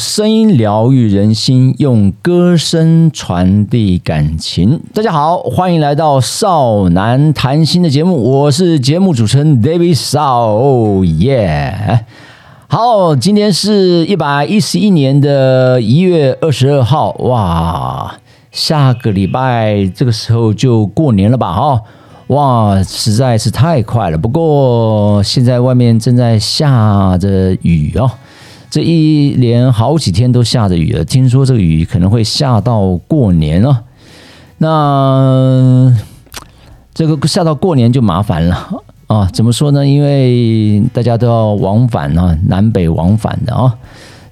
声音疗愈人心，用歌声传递感情。大家好，欢迎来到少男谈心的节目，我是节目主持人 David 少耶。好，今天是一百一十一年的一月二十二号，哇，下个礼拜这个时候就过年了吧？哈，哇，实在是太快了。不过现在外面正在下着雨哦。这一连好几天都下着雨了，听说这个雨可能会下到过年哦。那这个下到过年就麻烦了啊！怎么说呢？因为大家都要往返啊，南北往返的啊。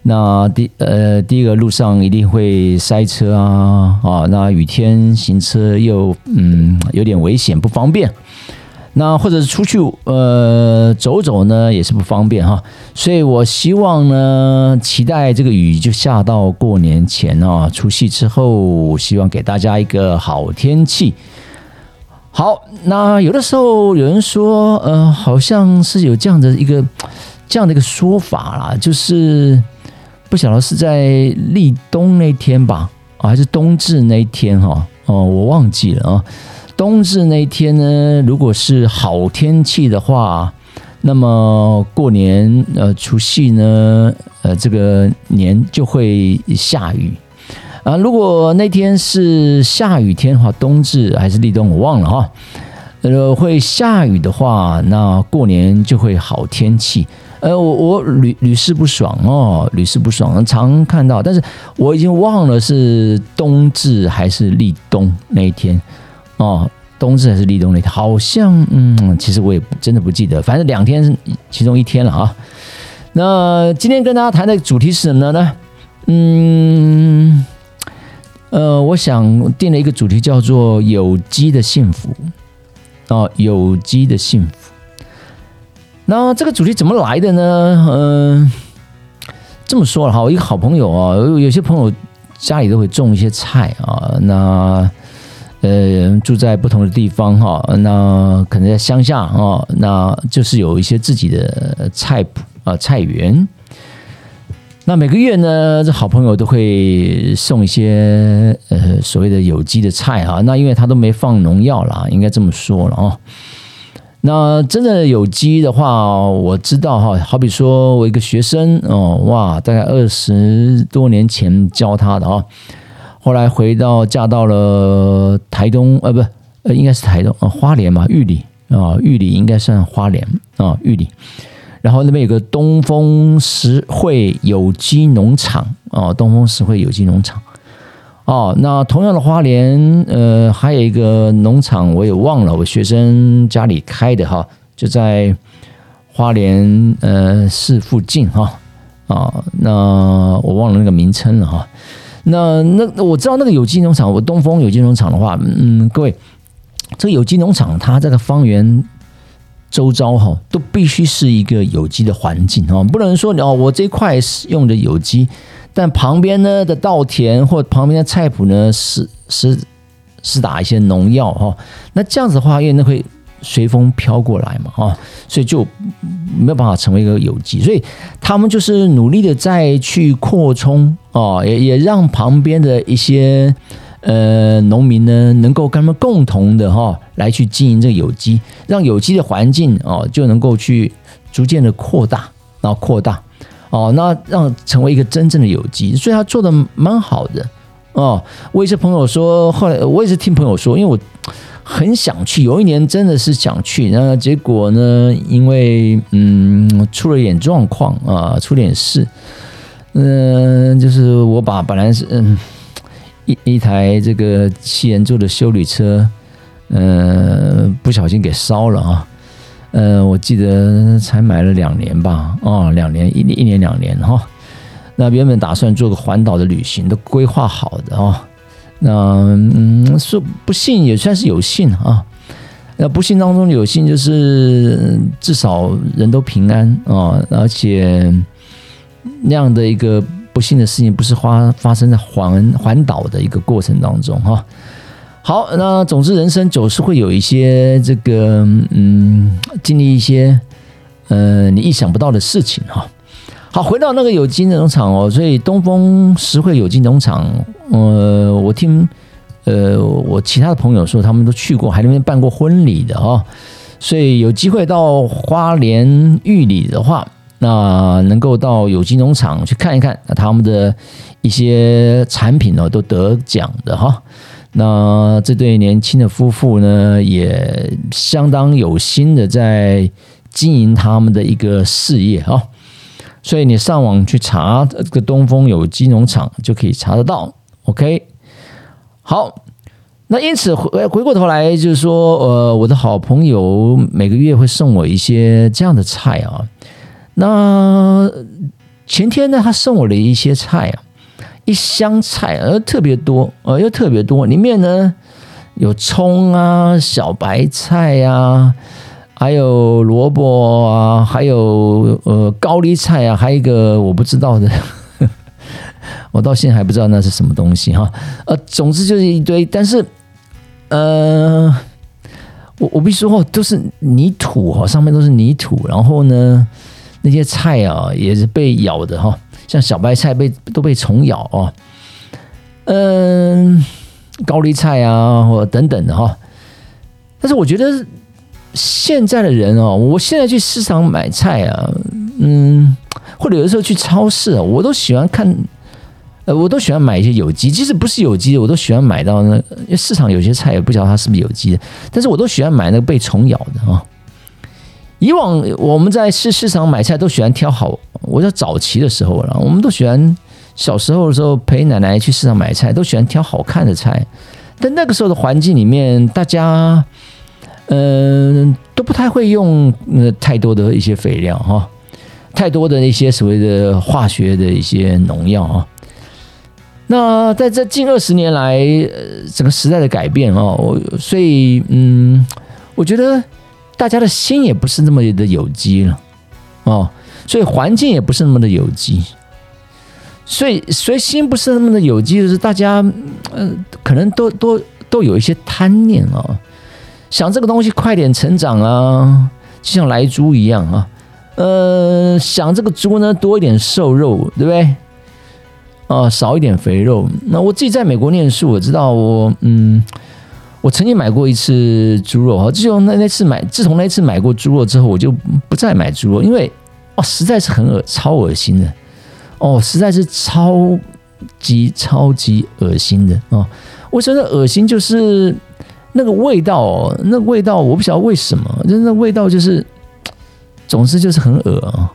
那第呃，第一个路上一定会塞车啊啊！那雨天行车又嗯有点危险，不方便。那或者是出去呃走走呢，也是不方便哈，所以我希望呢，期待这个雨就下到过年前啊，除夕之后，希望给大家一个好天气。好，那有的时候有人说，呃，好像是有这样的一个这样的一个说法啦，就是不晓得是在立冬那天吧，还是冬至那一天哈，哦，我忘记了啊。冬至那一天呢，如果是好天气的话，那么过年呃除夕呢，呃这个年就会下雨啊。如果那天是下雨天的话，冬至还是立冬我忘了哈。呃，会下雨的话，那过年就会好天气。呃，我我屡屡试不爽哦，屡试不爽，常看到，但是我已经忘了是冬至还是立冬那一天。哦，冬至还是立冬那天？好像，嗯，其实我也真的不记得。反正两天，其中一天了啊。那今天跟大家谈的主题是什么呢？嗯，呃，我想定了一个主题，叫做有机的幸福。哦，有机的幸福。那这个主题怎么来的呢？嗯，这么说了哈，我一个好朋友啊，有些朋友家里都会种一些菜啊，那。呃，住在不同的地方哈，那可能在乡下啊，那就是有一些自己的菜谱啊，菜园。那每个月呢，这好朋友都会送一些呃所谓的有机的菜哈。那因为他都没放农药啦，应该这么说了啊。那真的有机的话，我知道哈，好比说我一个学生哦，哇，大概二十多年前教他的啊。后来回到嫁到了台东，呃，不，呃，应该是台东，呃，花莲嘛，玉里啊，玉里应该算花莲啊，玉里。然后那边有个东风实惠有机农场啊，东风实惠有机农场。哦，那同样的花莲，呃，还有一个农场，我也忘了，我学生家里开的哈，就在花莲呃市附近哈，啊，那我忘了那个名称了哈。那那我知道那个有机农场，我东风有机农场的话，嗯，各位，这个有机农场它这个方圆周遭哈，都必须是一个有机的环境哦，不能说哦，我这块是用的有机，但旁边呢的稻田或旁边的菜圃呢是是是打一些农药哈，那这样子的话，因为那会。随风飘过来嘛，哈，所以就没有办法成为一个有机，所以他们就是努力的再去扩充啊，也也让旁边的一些呃农民呢，能够跟他们共同的哈来去经营这个有机，让有机的环境哦就能够去逐渐的扩大，然后扩大哦，那让成为一个真正的有机，所以他做的蛮好的哦。我也是朋友说，后来我也是听朋友说，因为我。很想去，有一年真的是想去，那结果呢？因为嗯出了点状况啊，出点事，嗯，就是我把本来是嗯一一台这个七人座的修理车，嗯，不小心给烧了啊，嗯，我记得才买了两年吧，哦，两年一一年两年哈，那原本打算做个环岛的旅行，都规划好的哦。那嗯，说不幸也算是有幸啊。那不幸当中有幸，就是至少人都平安啊，而且那样的一个不幸的事情，不是发发生在环环岛的一个过程当中哈。好，那总之人生总是会有一些这个嗯，经历一些呃你意想不到的事情哈。好，回到那个有机农场哦，所以东风实惠有机农场，呃，我听呃我其他的朋友说，他们都去过，还那边办过婚礼的哦，所以有机会到花莲玉里的话，那能够到有机农场去看一看，那他们的一些产品呢都得奖的哈。那这对年轻的夫妇呢，也相当有心的在经营他们的一个事业啊。所以你上网去查这个东风有机农场就可以查得到，OK。好，那因此回回过头来就是说，呃，我的好朋友每个月会送我一些这样的菜啊。那前天呢，他送我了一些菜啊，一箱菜，呃，特别多，呃，又特别多，里面呢有葱啊、小白菜呀。还有萝卜啊，还有呃高丽菜啊，还有一个我不知道的，我到现在还不知道那是什么东西哈。呃，总之就是一堆，但是呃，我我必须说，都是泥土哈，上面都是泥土，然后呢，那些菜啊也是被咬的哈，像小白菜被都被虫咬哦，嗯，高丽菜啊或等等的哈，但是我觉得。现在的人哦，我现在去市场买菜啊，嗯，或者有的时候去超市啊，我都喜欢看，呃，我都喜欢买一些有机，即使不是有机的，我都喜欢买到那，因为市场有些菜也不知道它是不是有机的，但是我都喜欢买那个被虫咬的啊。以往我们在市市场买菜都喜欢挑好，我在早期的时候了，我们都喜欢小时候的时候陪奶奶去市场买菜，都喜欢挑好看的菜，但那个时候的环境里面，大家。嗯，都不太会用呃太多的一些肥料哈，太多的那些所谓的化学的一些农药啊。那在这近二十年来，呃，整个时代的改变哦，所以嗯，我觉得大家的心也不是那么的有机了哦，所以环境也不是那么的有机，所以所以心不是那么的有机，就是大家呃，可能都都都有一些贪念啊。想这个东西快点成长啊，就像来猪一样啊，呃，想这个猪呢多一点瘦肉，对不对？啊，少一点肥肉。那我自己在美国念书，我知道我嗯，我曾经买过一次猪肉哈，自从那那次买，自从那次买过猪肉之后，我就不再买猪肉，因为哦，实在是很恶超恶心的哦，实在是超级超级恶心的哦。我说的恶心就是。那个味道，那味道我不晓得为什么，就那味道就是，总之就是很恶啊，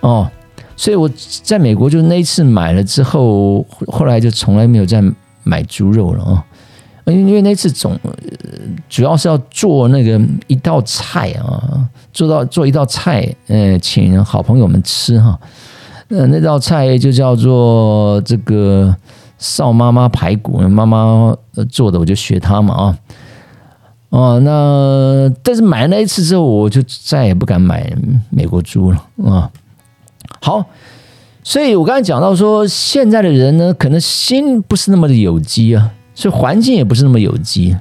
哦，所以我在美国就那一次买了之后，后来就从来没有再买猪肉了啊，因为因为那次总主要是要做那个一道菜啊，做到做一道菜，呃，请好朋友们吃哈，呃，那道菜就叫做这个少妈妈排骨，妈妈做的，我就学她嘛啊。哦，那但是买了那一次之后，我就再也不敢买美国猪了啊。好，所以我刚才讲到说，现在的人呢，可能心不是那么的有机啊，所以环境也不是那么有机。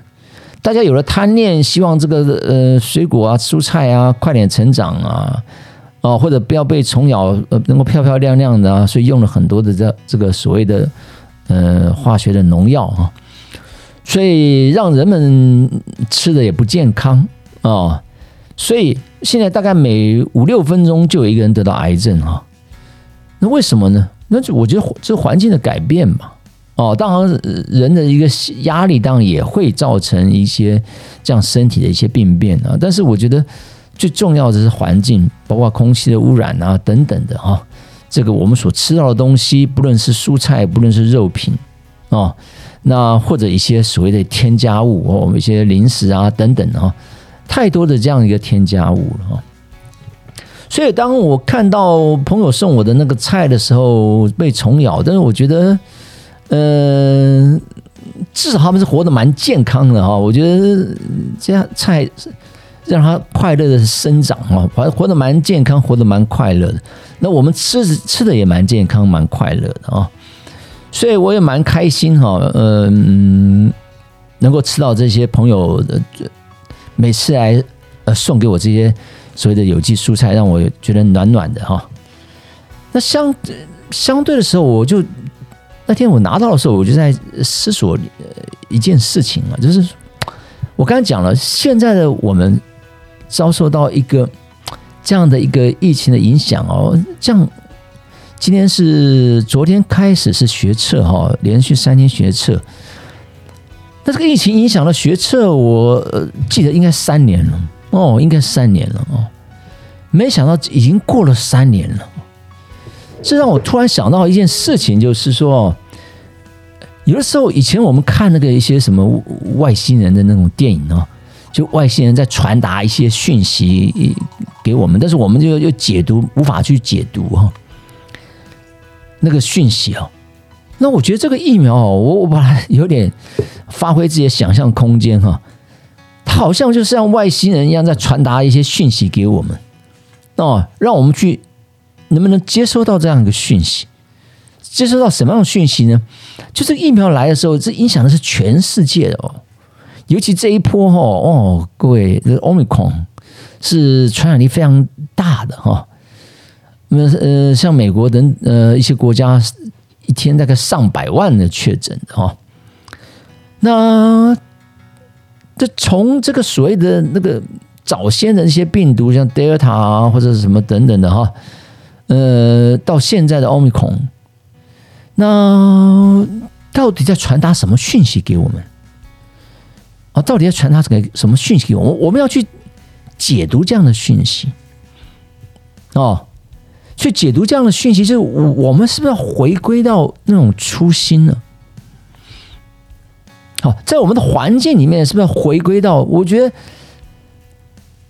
大家有了贪念，希望这个呃水果啊、蔬菜啊快点成长啊，哦，或者不要被虫咬，呃，能够漂漂亮亮的啊，所以用了很多的这这个所谓的呃化学的农药啊。所以让人们吃的也不健康啊，所以现在大概每五六分钟就有一个人得到癌症啊，那为什么呢？那就我觉得这环境的改变嘛，哦，当然人的一个压力当然也会造成一些这样身体的一些病变啊，但是我觉得最重要的是环境，包括空气的污染啊等等的哈，这个我们所吃到的东西，不论是蔬菜，不论是肉品啊。那或者一些所谓的添加物哦，我们一些零食啊等等啊，太多的这样一个添加物了哈。所以当我看到朋友送我的那个菜的时候被虫咬，但是我觉得，嗯，至少他们是活得蛮健康的哈。我觉得这样菜让它快乐的生长啊，反正活得蛮健康，活得蛮快乐的。那我们吃吃的也蛮健康，蛮快乐的啊。所以我也蛮开心哈，嗯，能够吃到这些朋友的每次来呃送给我这些所谓的有机蔬菜，让我觉得暖暖的哈。那相相对的时候，我就那天我拿到的时候，我就在思索一件事情啊，就是我刚才讲了，现在的我们遭受到一个这样的一个疫情的影响哦，这样今天是昨天开始是学测哈，连续三天学测。那这个疫情影响了学测，我记得应该三年了哦，应该三年了哦。没想到已经过了三年了，这让我突然想到一件事情，就是说，有的时候以前我们看那个一些什么外星人的那种电影哦，就外星人在传达一些讯息给我们，但是我们就又解读无法去解读哈，那个讯息哦。那我觉得这个疫苗哦，我我把它有点发挥自己的想象空间哈，它好像就像外星人一样在传达一些讯息给我们哦，让我们去能不能接收到这样一个讯息？接收到什么样的讯息呢？就是疫苗来的时候，这影响的是全世界的哦，尤其这一波哈哦，各位这奥密克戎是传染力非常大的哈，那呃像美国等呃一些国家。一天大概上百万的确诊的哈，那这从这个所谓的那个早先的一些病毒，像 Delta 啊或者什么等等的哈，呃，到现在的奥密克戎，那到底在传达什么讯息给我们？啊，到底在传达什么什么讯息给我们？我们要去解读这样的讯息哦。去解读这样的讯息，就是我们是不是要回归到那种初心呢？好，在我们的环境里面，是不是要回归到？我觉得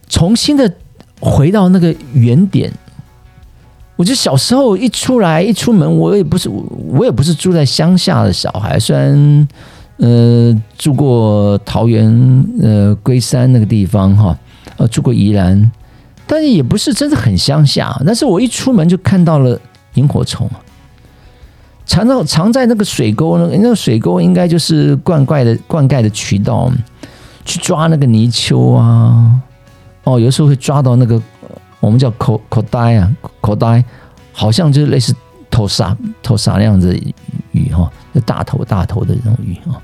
重新的回到那个原点。我觉得小时候一出来一出门，我也不是我也不是住在乡下的小孩，虽然呃住过桃园呃龟山那个地方哈，呃住过宜兰。但是也不是真的很乡下，但是我一出门就看到了萤火虫，藏到藏在那个水沟呢，那个水沟应该就是灌溉的灌溉的渠道，去抓那个泥鳅啊，哦，有时候会抓到那个我们叫口口呆啊，口呆，好像就是类似头鲨头鲨那样子鱼哈，那大头大头的那种鱼啊。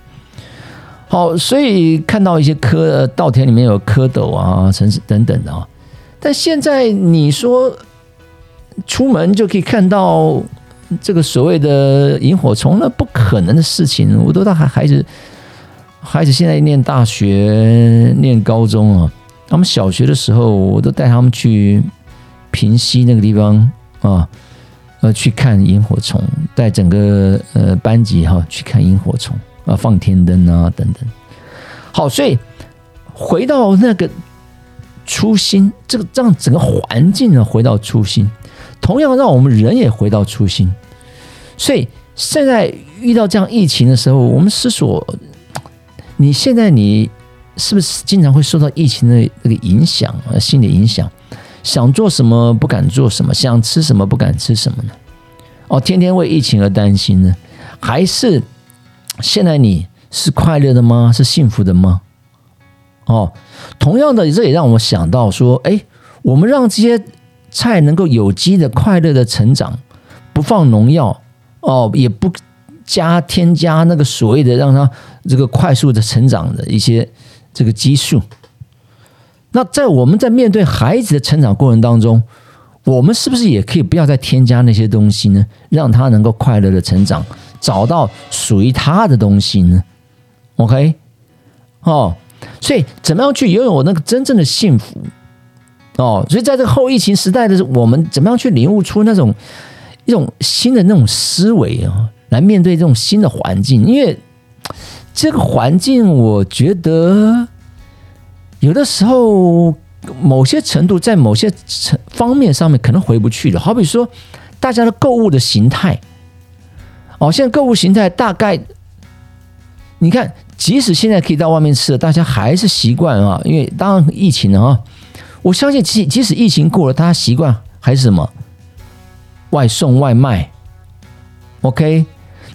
好，所以看到一些蝌稻田里面有蝌蚪啊，城市等等的啊。但现在你说出门就可以看到这个所谓的萤火虫，那不可能的事情。我都到孩孩子，孩子现在念大学、念高中啊。他们小学的时候，我都带他们去平溪那个地方啊，呃，去看萤火虫，带整个呃班级哈去看萤火虫啊，放天灯啊等等。好，所以回到那个。初心，这个让整个环境呢回到初心，同样让我们人也回到初心。所以现在遇到这样疫情的时候，我们思索：你现在你是不是经常会受到疫情的那个影响啊？心理影响，想做什么不敢做什么，想吃什么不敢吃什么呢？哦，天天为疫情而担心呢？还是现在你是快乐的吗？是幸福的吗？哦，同样的，这也让我想到说，哎，我们让这些菜能够有机的、快乐的成长，不放农药，哦，也不加添加那个所谓的让它这个快速的成长的一些这个激素。那在我们在面对孩子的成长过程当中，我们是不是也可以不要再添加那些东西呢？让他能够快乐的成长，找到属于他的东西呢？OK，哦。所以，怎么样去拥有那个真正的幸福？哦，所以在这个后疫情时代的我们，怎么样去领悟出那种一种新的那种思维啊，来面对这种新的环境？因为这个环境，我觉得有的时候某些程度在某些层方面上面可能回不去了。好比说，大家的购物的形态，哦，现在购物形态大概，你看。即使现在可以到外面吃了，大家还是习惯啊，因为当然疫情了啊，我相信即即使疫情过了，大家习惯还是什么？外送外卖，OK，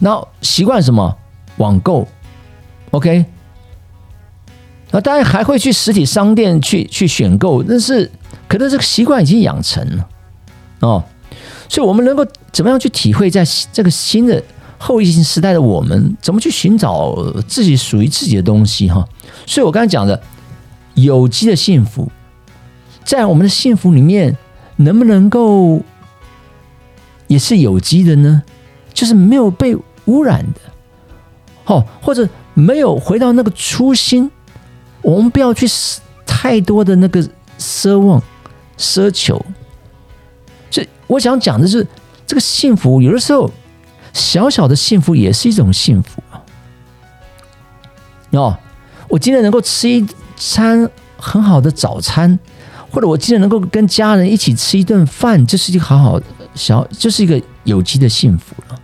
那习惯什么？网购，OK，那当然还会去实体商店去去选购，但是可能这个习惯已经养成了哦，所以我们能够怎么样去体会，在这个新的后疫情时代的我们，怎么去寻找自己属于自己的东西哈？所以我刚才讲的有机的幸福，在我们的幸福里面，能不能够也是有机的呢？就是没有被污染的，哦，或者没有回到那个初心，我们不要去太多的那个奢望、奢求。所以我想讲的是，这个幸福有的时候小小的幸福也是一种幸福啊。哦，我今天能够吃一餐很好的早餐，或者我今天能够跟家人一起吃一顿饭，这是一个好好的小，就是一个有机的幸福了。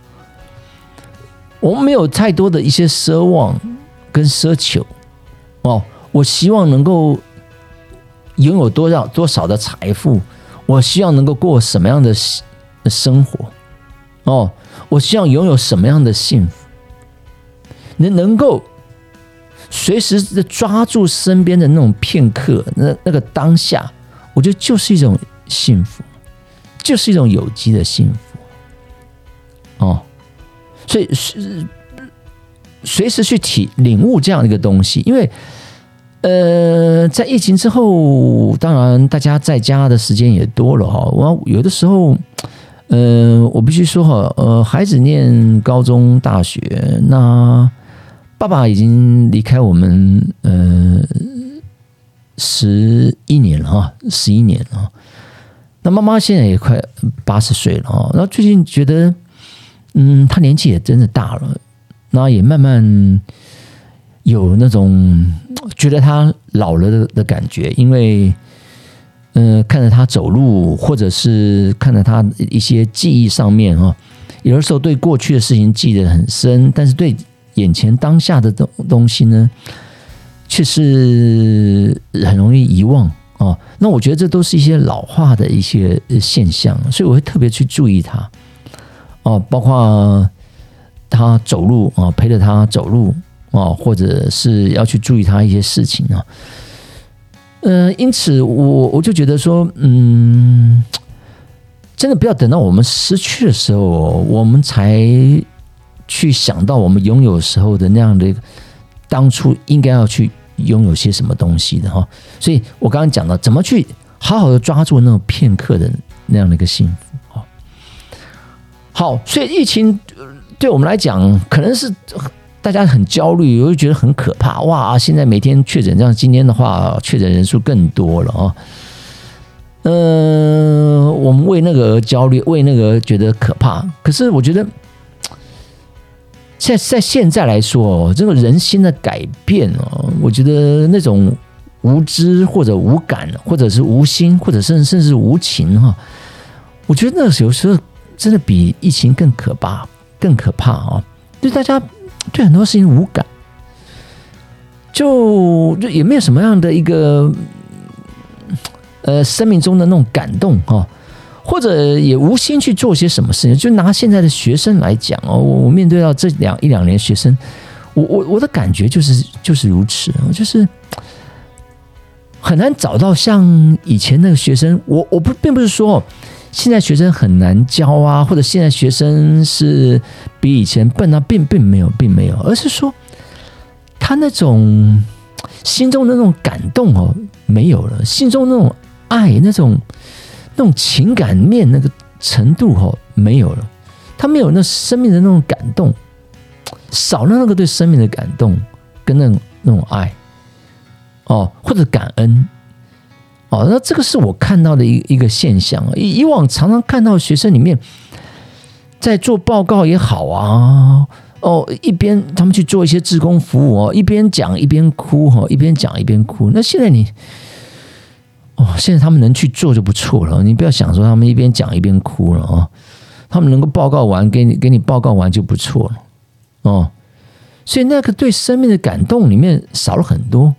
我们没有太多的一些奢望跟奢求哦，我希望能够拥有多少多少的财富。我希望能够过什么样的生活？哦，我希望拥有什么样的幸福？能能够随时的抓住身边的那种片刻，那那个当下，我觉得就是一种幸福，就是一种有机的幸福。哦，所以是随时去体领悟这样一个东西，因为。呃，在疫情之后，当然大家在家的时间也多了哈。我有的时候，呃，我必须说哈，呃，孩子念高中、大学，那爸爸已经离开我们呃十一年了哈，十一年了。那妈妈现在也快八十岁了哈。然后最近觉得，嗯，他年纪也真的大了，那也慢慢。有那种觉得他老了的感觉，因为，呃，看着他走路，或者是看着他一些记忆上面哈，有的时候对过去的事情记得很深，但是对眼前当下的东东西呢，却是很容易遗忘哦。那我觉得这都是一些老化的一些现象，所以我会特别去注意他哦，包括他走路啊，陪着他走路。哦，或者是要去注意他一些事情啊，呃，因此我我就觉得说，嗯，真的不要等到我们失去的时候，我们才去想到我们拥有时候的那样的当初应该要去拥有些什么东西的哈。所以我刚刚讲到怎么去好好的抓住那种片刻的那样的一个幸福啊。好，所以疫情对我们来讲可能是。大家很焦虑，我就觉得很可怕。哇，现在每天确诊，这样今天的话，确诊人数更多了啊。嗯，我们为那个而焦虑，为那个觉得可怕。可是我觉得，在在现在来说，这个人心的改变哦，我觉得那种无知或者无感，或者是无心，或者甚甚至无情哈，我觉得那有时候真的比疫情更可怕，更可怕啊！就大家。对很多事情无感，就就也没有什么样的一个呃生命中的那种感动哈，或者也无心去做些什么事情。就拿现在的学生来讲哦，我面对到这两一两年学生，我我我的感觉就是就是如此，就是很难找到像以前那个学生。我我不并不是说。现在学生很难教啊，或者现在学生是比以前笨啊，并并没有，并没有，而是说他那种心中的那种感动哦，没有了，心中那种爱，那种那种情感面那个程度哦，没有了，他没有那生命的那种感动，少了那个对生命的感动跟那种那种爱哦，或者感恩。哦，那这个是我看到的一一个现象以以往常常看到学生里面在做报告也好啊，哦，一边他们去做一些志工服务哦，一边讲一边哭哈，一边讲一边哭。那现在你，哦，现在他们能去做就不错了。你不要想说他们一边讲一边哭了啊，他们能够报告完给你给你报告完就不错了哦。所以那个对生命的感动里面少了很多。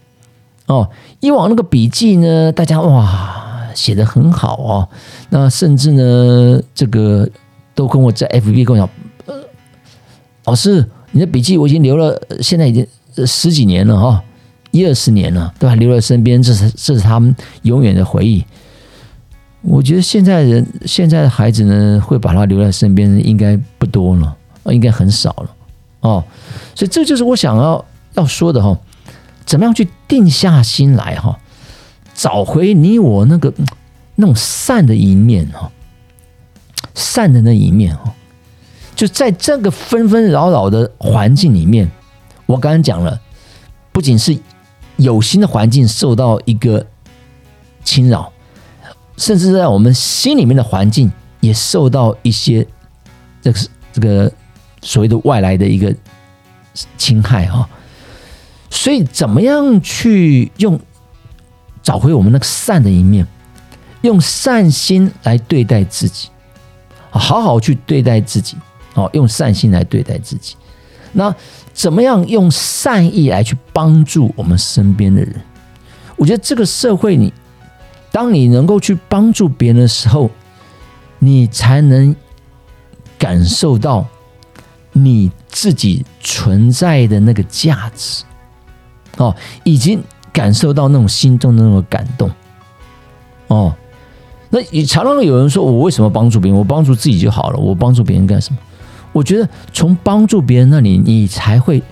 哦，以往那个笔记呢，大家哇写的很好哦，那甚至呢，这个都跟我在 FB 跟我讲，呃，老师，你的笔记我已经留了，现在已经十几年了哈，一二十年了，对吧？留在身边，这是这是他们永远的回忆。我觉得现在人现在的孩子呢，会把他留在身边，应该不多了，应该很少了哦。所以这就是我想要要说的哈，怎么样去定下心来哈，找回你我那个那种善的一面哈，善的那一面哈，就在这个纷纷扰扰的环境里面，我刚刚讲了，不仅是有心的环境受到一个侵扰。甚至在我们心里面的环境也受到一些这个这个所谓的外来的一个侵害哈，所以怎么样去用找回我们那个善的一面，用善心来对待自己，好好去对待自己哦，用善心来对待自己。那怎么样用善意来去帮助我们身边的人？我觉得这个社会你。当你能够去帮助别人的时候，你才能感受到你自己存在的那个价值哦，已经感受到那种心中的那种感动哦。那你常常有人说我为什么帮助别人？我帮助自己就好了，我帮助别人干什么？我觉得从帮助别人那里，你才会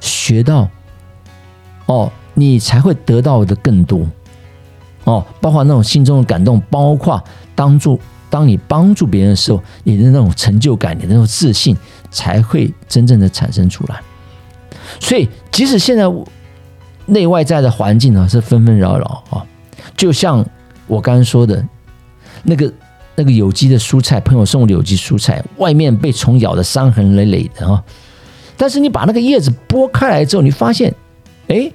学到哦，你才会得到的更多。哦，包括那种心中的感动，包括当助当你帮助别人的时候，你的那种成就感，你的那种自信，才会真正的产生出来。所以，即使现在内外在的环境呢是纷纷扰扰啊，就像我刚刚说的，那个那个有机的蔬菜，朋友送的有机蔬菜，外面被虫咬的伤痕累累的啊，但是你把那个叶子剥开来之后，你发现，哎，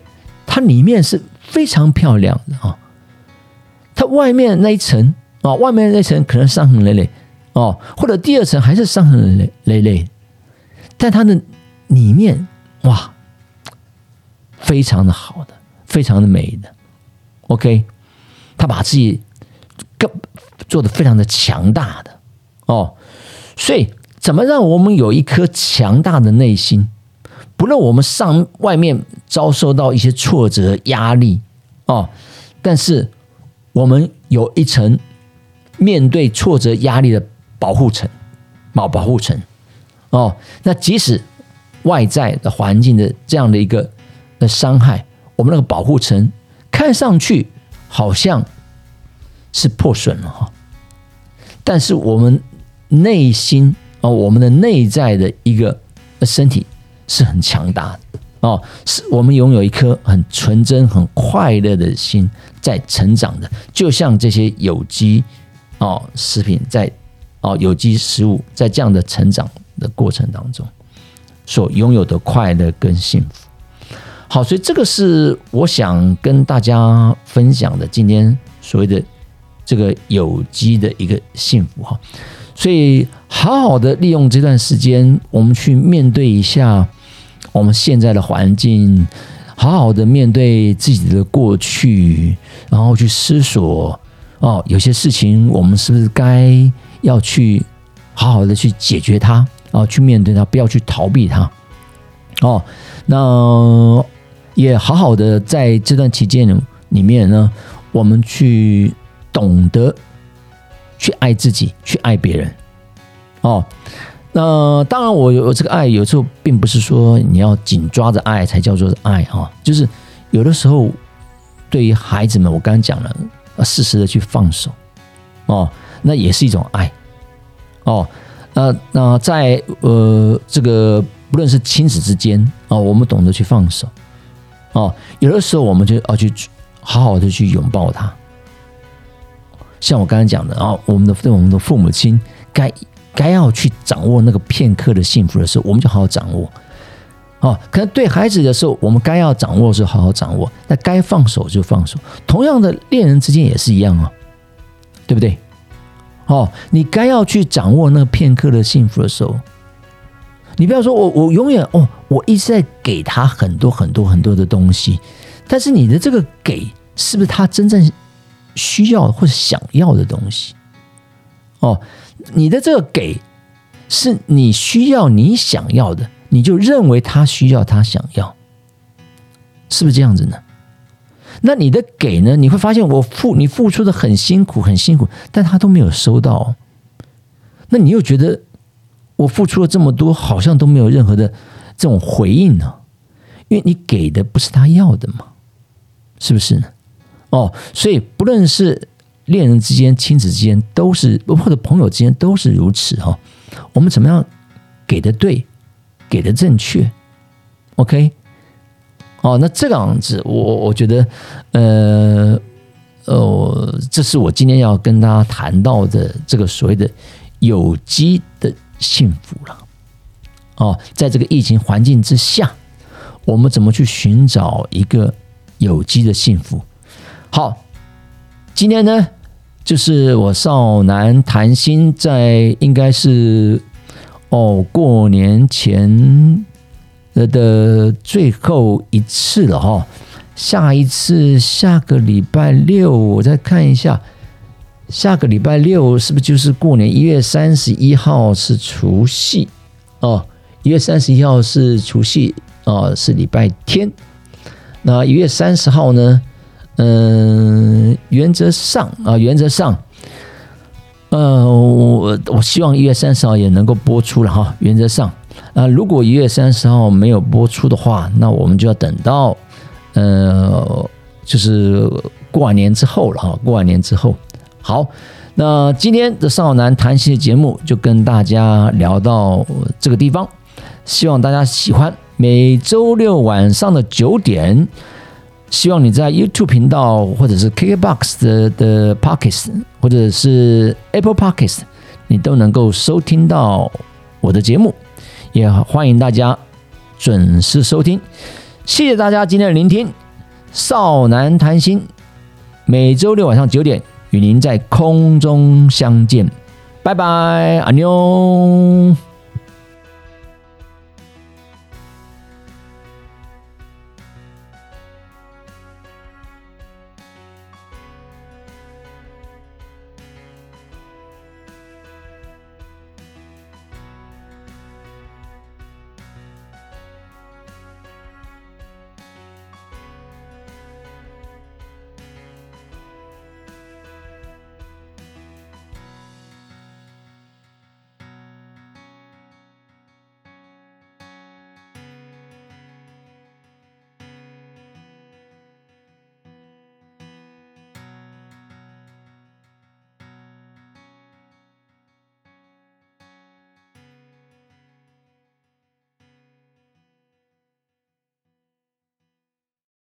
它里面是非常漂亮的啊。它外面那一层啊，外面那一层可能伤痕累累哦，或者第二层还是伤痕累累累，但它的里面哇，非常的好的，非常的美的，OK，他把自己更做的非常的强大的哦，所以怎么让我们有一颗强大的内心，不论我们上外面遭受到一些挫折压力哦，但是。我们有一层面对挫折压力的保护层，保保护层哦。那即使外在的环境的这样的一个的伤害，我们那个保护层看上去好像是破损了哈，但是我们内心啊，我们的内在的一个身体是很强大的。哦，是我们拥有一颗很纯真、很快乐的心在成长的，就像这些有机哦食品在哦有机食物在这样的成长的过程当中所拥有的快乐跟幸福。好，所以这个是我想跟大家分享的今天所谓的这个有机的一个幸福哈。所以好好的利用这段时间，我们去面对一下。我们现在的环境，好好的面对自己的过去，然后去思索哦，有些事情我们是不是该要去好好的去解决它，啊，去面对它，不要去逃避它。哦，那也好好的在这段期间里面呢，我们去懂得去爱自己，去爱别人。哦。那当然，我有这个爱，有时候并不是说你要紧抓着爱才叫做爱哈，就是有的时候对于孩子们，我刚刚讲了，适时的去放手哦，那也是一种爱哦。那那在呃这个不论是亲子之间啊，我们懂得去放手哦，有的时候我们就要去好好的去拥抱他，像我刚刚讲的啊，我们的对我们的父母亲该。该要去掌握那个片刻的幸福的时候，我们就好好掌握。哦，可能对孩子的时候，我们该要掌握的时候好好掌握，那该放手就放手。同样的，恋人之间也是一样啊，对不对？哦，你该要去掌握那片刻的幸福的时候，你不要说我我永远哦，我一直在给他很多很多很多的东西，但是你的这个给是不是他真正需要或者想要的东西？哦。你的这个给，是你需要、你想要的，你就认为他需要、他想要，是不是这样子呢？那你的给呢？你会发现我付你付出的很辛苦，很辛苦，但他都没有收到。那你又觉得我付出了这么多，好像都没有任何的这种回应呢？因为你给的不是他要的嘛，是不是呢？哦，所以不论是恋人之间、亲子之间，都是或者朋友之间，都是如此哈。我们怎么样给的对，给的正确？OK。哦，那这样子，我我觉得，呃，呃，这是我今天要跟大家谈到的这个所谓的有机的幸福了。哦，在这个疫情环境之下，我们怎么去寻找一个有机的幸福？好，今天呢，就是我少男谈心，在应该是哦过年前。的的最后一次了哈，下一次下个礼拜六我再看一下，下个礼拜六是不是就是过年？一月三十一号是除夕哦，一月三十一号是除夕哦，是礼拜天。那一月三十号呢？嗯，原则上啊，原则上，呃，我我希望一月三十号也能够播出了哈，原则上。啊，如果一月三十号没有播出的话，那我们就要等到，呃，就是过完年之后了哈。过完年之后，好，那今天的少男谈心的节目就跟大家聊到这个地方，希望大家喜欢。每周六晚上的九点，希望你在 YouTube 频道或者是 KKBOX 的的 p o c k e t 或者是 Apple p o c k e t 你都能够收听到我的节目。也欢迎大家准时收听，谢谢大家今天的聆听。少男谈心，每周六晚上九点与您在空中相见，拜拜，阿妞。